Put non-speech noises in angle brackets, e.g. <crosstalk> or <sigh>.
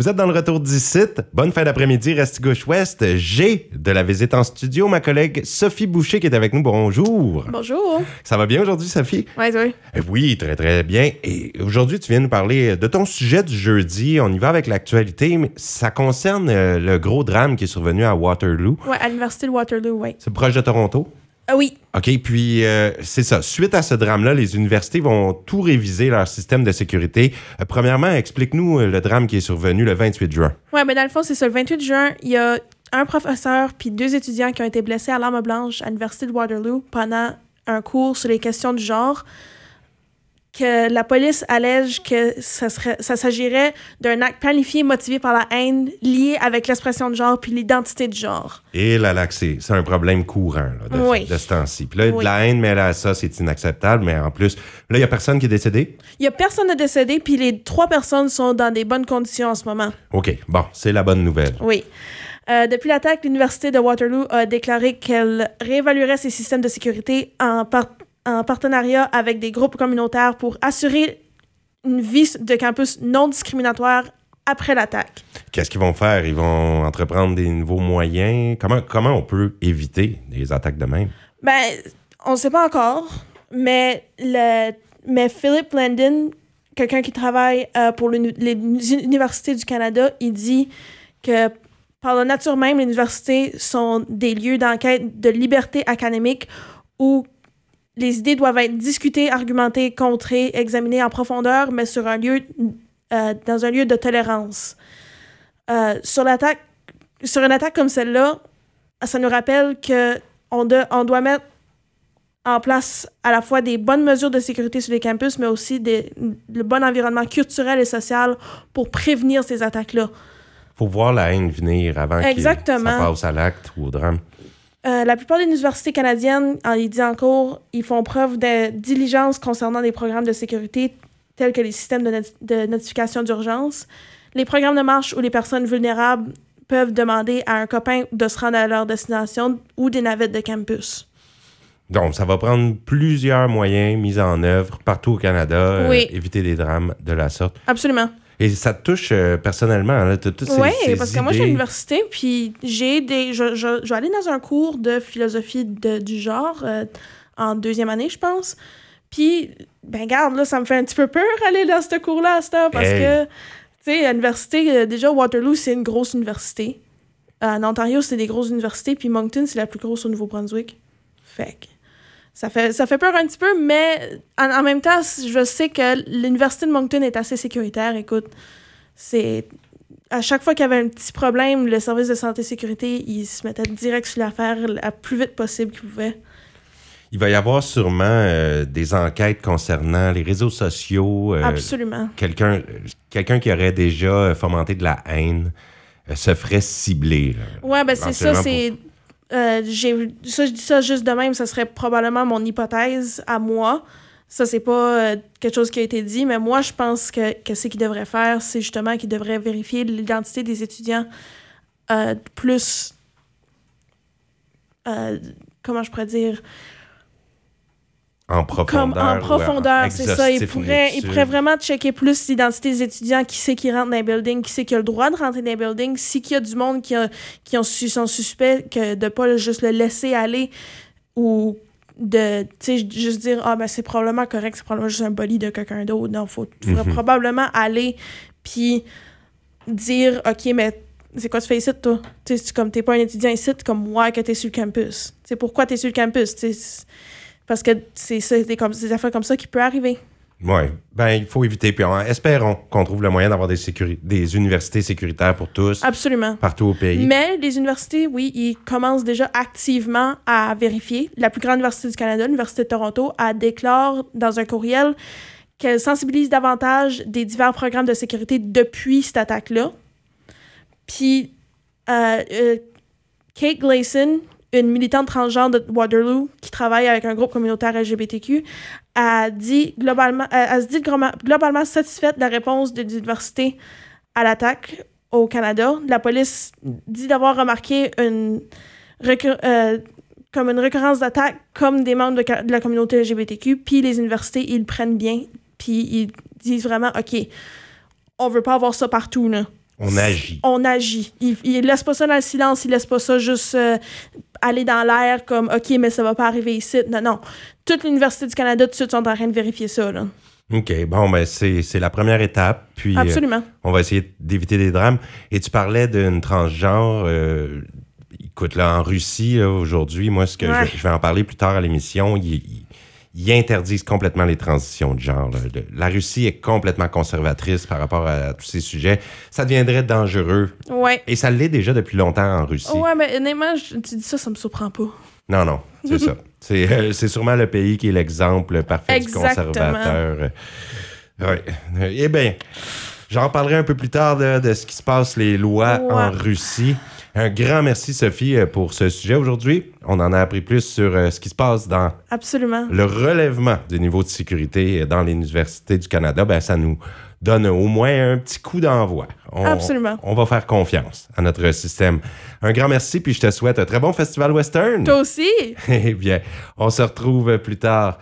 Vous êtes dans le retour d'ici. Bonne fin d'après-midi, reste gauche-ouest. J'ai de la visite en studio, ma collègue Sophie Boucher qui est avec nous. Bonjour. Bonjour. Ça va bien aujourd'hui, Sophie? Oui, oui. Eh Oui, très, très bien. Et aujourd'hui, tu viens nous parler de ton sujet du jeudi. On y va avec l'actualité, mais ça concerne euh, le gros drame qui est survenu à Waterloo. Ouais, à l'Université de Waterloo, oui. C'est proche de Toronto. Ah oui. OK, puis euh, c'est ça. Suite à ce drame-là, les universités vont tout réviser leur système de sécurité. Euh, premièrement, explique-nous euh, le drame qui est survenu le 28 juin. Ouais, mais dans le fond, c'est ça. Le 28 juin, il y a un professeur puis deux étudiants qui ont été blessés à l'arme blanche à l'Université de Waterloo pendant un cours sur les questions du genre. Que la police allège que ça, serait, ça s'agirait d'un acte planifié motivé par la haine lié avec l'expression de genre puis l'identité de genre. Et là, là, c'est c'est un problème courant là, de, Oui. de ce temps-ci. Puis là, de la haine mêlée à ça, c'est inacceptable. Mais en plus, là, il n'y a personne qui est décédé? Il y a personne de décédé puis les trois personnes sont dans des bonnes conditions en ce moment. OK, bon, c'est la bonne nouvelle. Oui. Euh, depuis l'attaque, l'Université de Waterloo a déclaré qu'elle réévaluerait ses systèmes de sécurité en, par- en partenariat avec des groupes communautaires pour assurer une vie de campus non discriminatoire après l'attaque. Qu'est-ce qu'ils vont faire? Ils vont entreprendre des nouveaux moyens? Comment, comment on peut éviter des attaques de même? Ben, on ne sait pas encore, mais, le, mais Philip Landon, quelqu'un qui travaille euh, pour les universités du Canada, il dit que par la nature même, les universités sont des lieux d'enquête de liberté académique où les idées doivent être discutées, argumentées, contrées, examinées en profondeur, mais sur un lieu, euh, dans un lieu de tolérance. Euh, sur l'attaque, sur une attaque comme celle-là, ça nous rappelle que on, de- on doit mettre en place à la fois des bonnes mesures de sécurité sur les campus, mais aussi des, le bon environnement culturel et social pour prévenir ces attaques-là. faut voir la haine venir avant que ça passe à l'acte ou au drame. Euh, la plupart des universités canadiennes, en il dit en cours, ils font preuve de diligence concernant des programmes de sécurité tels que les systèmes de, not- de notification d'urgence. Les programmes de marche où les personnes vulnérables peuvent demander à un copain de se rendre à leur destination ou des navettes de campus. Donc, ça va prendre plusieurs moyens mis en œuvre partout au Canada, euh, Oui. éviter des drames de la sorte. Absolument. Et ça te touche euh, personnellement, là, toutes ces, Oui, parce que moi, je suis à l'université, puis j'ai des. Je, je, je vais aller dans un cours de philosophie de- du genre euh, en deuxième année, je pense. Puis, ben, garde, là, ça me fait un petit peu peur aller dans ce cours-là à cette heure, parce Hey. que, tu sais, à l'université, euh, déjà, Waterloo, c'est une grosse université. En Ontario, c'est des grosses universités, puis Moncton, c'est la plus grosse au Nouveau-Brunswick. Fait que. Ça fait, ça fait peur un petit peu, mais en, en même temps, je sais que l'université de Moncton est assez sécuritaire. Écoute, c'est à chaque fois qu'il y avait un petit problème, le service de santé et sécurité, il se mettait direct sur l'affaire la plus vite possible qu'il pouvait. Il va y avoir sûrement euh, des enquêtes concernant les réseaux sociaux. euh, Absolument. Quelqu'un quelqu'un qui aurait déjà euh, fomenté de la haine euh, se ferait cibler. Ouais, ben c'est ça, c'est. Euh, ça, je dis ça juste de même, ça serait probablement mon hypothèse à moi. Ça, c'est pas euh, quelque chose qui a été dit, mais moi, je pense que, ce qu'il devrait faire, c'est justement qu'il devrait vérifier l'identité des étudiants euh, plus. euh, comment je pourrais dire? En profondeur. Comme en profondeur, c'est ça. Il pourrait, il inutile. pourrait vraiment checker plus l'identité des étudiants, qui c'est qui rentre dans les buildings, qui c'est qui a le droit de rentrer dans les buildings, si qu'il y a du monde qui, a, qui ont sont suspects, que de pas juste le laisser aller ou de, tu sais, juste dire, ah, ben c'est probablement correct, c'est probablement juste un bolide de quelqu'un d'autre. Non, faut, faudrait Mhm. probablement aller puis dire, OK, mais c'est quoi tu fais ici, toi? Tu sais, c'est comme t'es pas un étudiant ici, comme moi que t'es sur le campus. Tu sais, pourquoi t'es sur le campus? C'est- parce que c'est des affaires comme ça qui peut arriver. Oui, ben il faut éviter. Puis on- espérons qu'on trouve le moyen d'avoir des, universités sécuritaires pour tous, Absolument. partout au pays. Mais les universités, oui, ils commencent déjà activement à vérifier. La plus grande université du Canada, l'Université de Toronto, a déclaré dans un courriel qu'elle sensibilise davantage des divers programmes de sécurité depuis cette attaque-là. Puis, euh, euh, Kate Gleason, une militante transgenre de Waterloo qui travaille avec un groupe communautaire LGBTQ, a dit globalement, euh, elle se dit global- globalement satisfaite de la réponse de l'université à l'attaque au Canada. La police dit d'avoir remarqué une, euh, comme une récurrence d'attaques comme des membres de, la communauté LGBTQ, puis les universités, ils le prennent bien, puis ils disent vraiment, OK, on veut pas avoir ça partout, là. On agit. On agit. Il, il laisse pas ça dans le silence, il laisse pas ça juste euh, aller dans l'air comme OK, mais ça va pas arriver ici. Non, non. Toute l'Université du Canada, tout de suite, sont en train de vérifier ça. Là. OK, bon, ben c'est la première étape. Puis euh, Absolument. on va essayer d'éviter des drames. Et tu parlais d'une transgenre. euh, écoute, là, en Russie, aujourd'hui, moi, ce que Ouais. je, je vais en parler plus tard à l'émission, ils- ils interdisent complètement les transitions de genre. là. La Russie est complètement conservatrice par rapport à tous ces sujets. Ça deviendrait dangereux. Ouais. Et ça l'est déjà depuis longtemps en Russie. Ouais, mais honnêtement, je- tu dis ça, ça me surprend pas. Non, non, c'est ça. <laughs> C'est euh, c'est sûrement le pays qui est l'exemple parfait Exactement. du conservateur. Ouais. Eh bien, j'en parlerai un peu plus tard de, de ce qui se passe, les lois Ouais. en Russie. Un grand merci, Sophie, euh, pour ce sujet aujourd'hui. On en a appris plus sur euh, ce qui se passe dans Absolument. le relèvement du niveau de sécurité dans les universités du Canada. Ben, ça nous donne au moins un petit coup d'envoi. On- Absolument. On va faire confiance à notre système. Un grand merci, puis je te souhaite un très bon festival western. Toi aussi? <laughs> Eh bien, on se retrouve plus tard